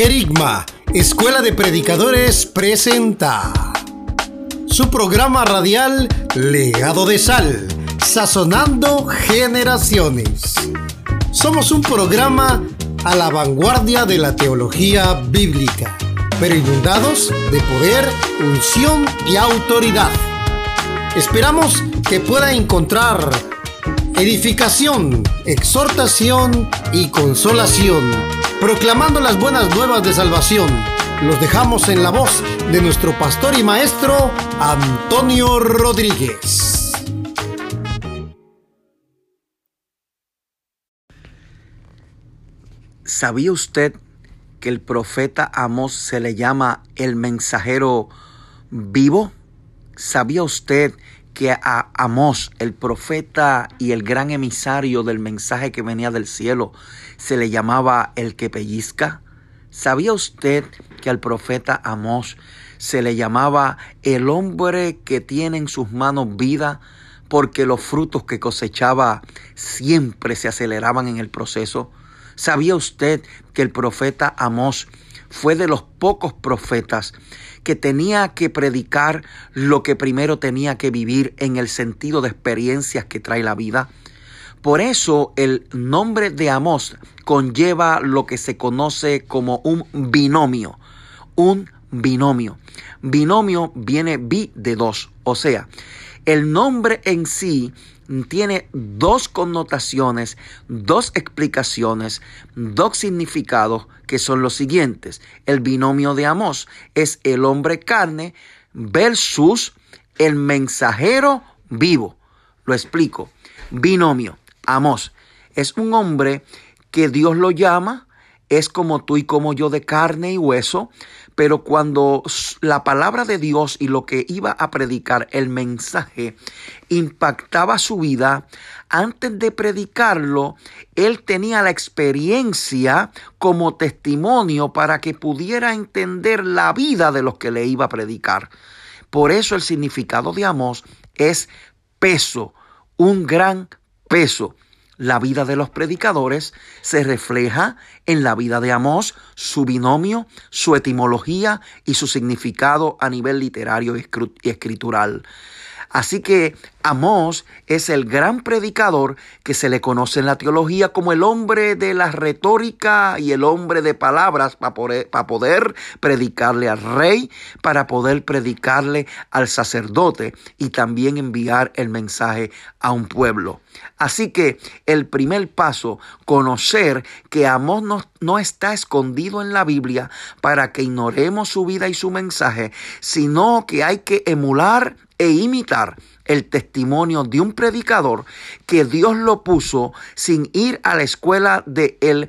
Querigma, Escuela de Predicadores, presenta su programa radial Legado de Sal, sazonando generaciones. Somos un programa a la vanguardia de la teología bíblica, pero inundados de poder, unción y autoridad. Esperamos que pueda encontrar edificación, exhortación y consolación, proclamando las buenas nuevas de salvación. Los dejamos en la voz de nuestro pastor y maestro Antonio Rodríguez. ¿Sabía usted que el profeta Amos se le llama el mensajero vivo? ¿Sabía usted que a Amos, el profeta y el gran emisario del mensaje que venía del cielo, se le llamaba el que pellizca? ¿Sabía usted que al profeta Amos se le llamaba el hombre que tiene en sus manos vida porque los frutos que cosechaba siempre se aceleraban en el proceso? ¿Sabía usted que el profeta Amos fue de los pocos profetas que tenía que predicar lo que primero tenía que vivir en el sentido de experiencias que trae la vida. Por eso el nombre de Amós conlleva lo que se conoce como un binomio. Un binomio. Binomio viene bi de dos. O sea, el nombre en sí tiene dos connotaciones, dos explicaciones, dos significados que son los siguientes. El binomio de Amós es el hombre carne versus el mensajero vivo. Lo explico. Binomio, Amós, es un hombre que Dios lo llama, es como tú y como yo de carne y hueso, pero cuando la palabra de Dios y lo que iba a predicar, el mensaje, impactaba su vida, antes de predicarlo, él tenía la experiencia como testimonio para que pudiera entender la vida de los que le iba a predicar. Por eso el significado de Amós es peso, un gran peso. La vida de los predicadores se refleja en la vida de Amós, su binomio, su etimología y su significado a nivel literario y escritural. Así que Amós es el gran predicador que se le conoce en la teología como el hombre de la retórica y el hombre de palabras para poder, predicarle al rey, para poder predicarle al sacerdote y también enviar el mensaje a un pueblo. Así que el primer paso, conocer que Amós no, no está escondido en la Biblia para que ignoremos su vida y su mensaje, sino que hay que emular e imitar el testimonio de un predicador que Dios lo puso sin ir a la escuela de el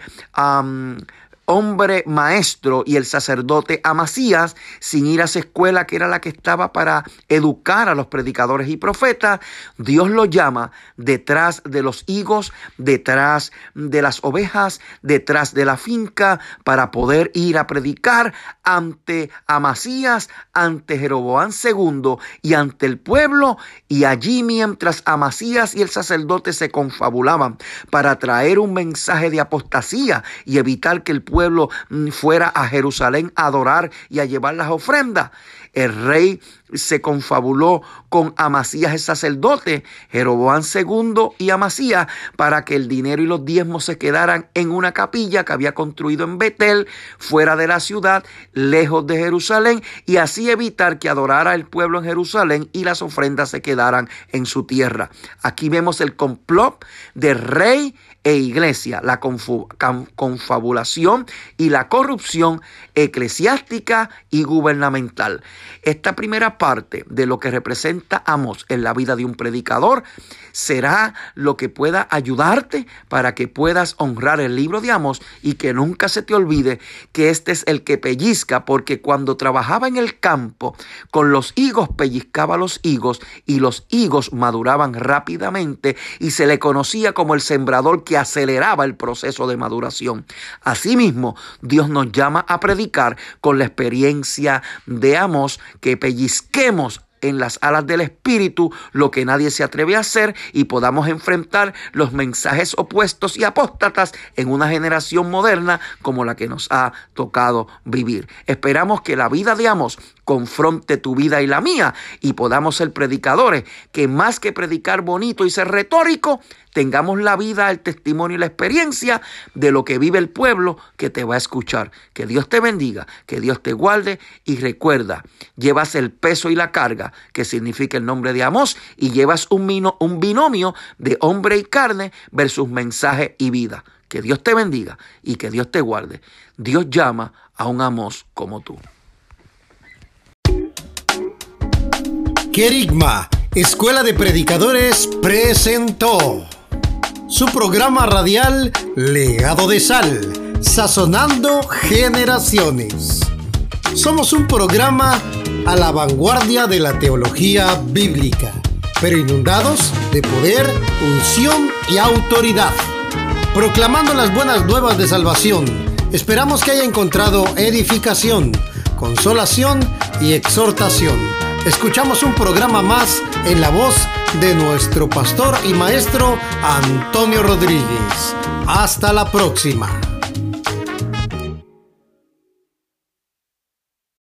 hombre maestro y el sacerdote Amasías, sin ir a esa escuela que era la que estaba para educar a los predicadores y profetas, Dios lo llama detrás de los higos, detrás de las ovejas, detrás de la finca, para poder ir a predicar ante Amasías, ante Jeroboán II y ante el pueblo, y allí mientras Amasías y el sacerdote se confabulaban para traer un mensaje de apostasía y evitar que el pueblo pueblo mm, fuera a Jerusalén a adorar y a llevar las ofrendas. El rey se confabuló con Amasías el sacerdote, Jeroboán II y Amasías para que el dinero y los diezmos se quedaran en una capilla que había construido en Betel, fuera de la ciudad, lejos de Jerusalén, y así evitar que adorara el pueblo en Jerusalén y las ofrendas se quedaran en su tierra. Aquí vemos el complot del rey e iglesia, la confabulación y la corrupción eclesiástica y gubernamental. Esta primera parte de lo que representa Amos en la vida de un predicador será lo que pueda ayudarte para que puedas honrar el libro de Amos y que nunca se te olvide que este es el que pellizca, porque cuando trabajaba en el campo con los higos pellizcaba los higos y los higos maduraban rápidamente y se le conocía como el sembrador que aceleraba el proceso de maduración. Asimismo, Dios nos llama a predicar con la experiencia de Amos que pellizquemos en las alas del Espíritu lo que nadie se atreve a hacer y podamos enfrentar los mensajes opuestos y apóstatas en una generación moderna como la que nos ha tocado vivir. Esperamos que la vida de Amos confronte tu vida y la mía y podamos ser predicadores que más que predicar bonito y ser retórico, tengamos la vida, el testimonio y la experiencia de lo que vive el pueblo que te va a escuchar. Que Dios te bendiga, que Dios te guarde y recuerda, llevas el peso y la carga que significa el nombre de Amós y llevas un, un binomio de hombre y carne versus mensaje y vida. Que Dios te bendiga y que Dios te guarde. Dios llama a un Amós como tú. Querigma, Escuela de Predicadores, presentó su programa radial Legado de Sal, sazonando generaciones. Somos un programa a la vanguardia de la teología bíblica, pero inundados de poder, unción y autoridad. Proclamando las buenas nuevas de salvación, esperamos que haya encontrado edificación, consolación y exhortación escuchamos un programa más en la voz de nuestro pastor y maestro Antonio Rodríguez. Hasta la próxima.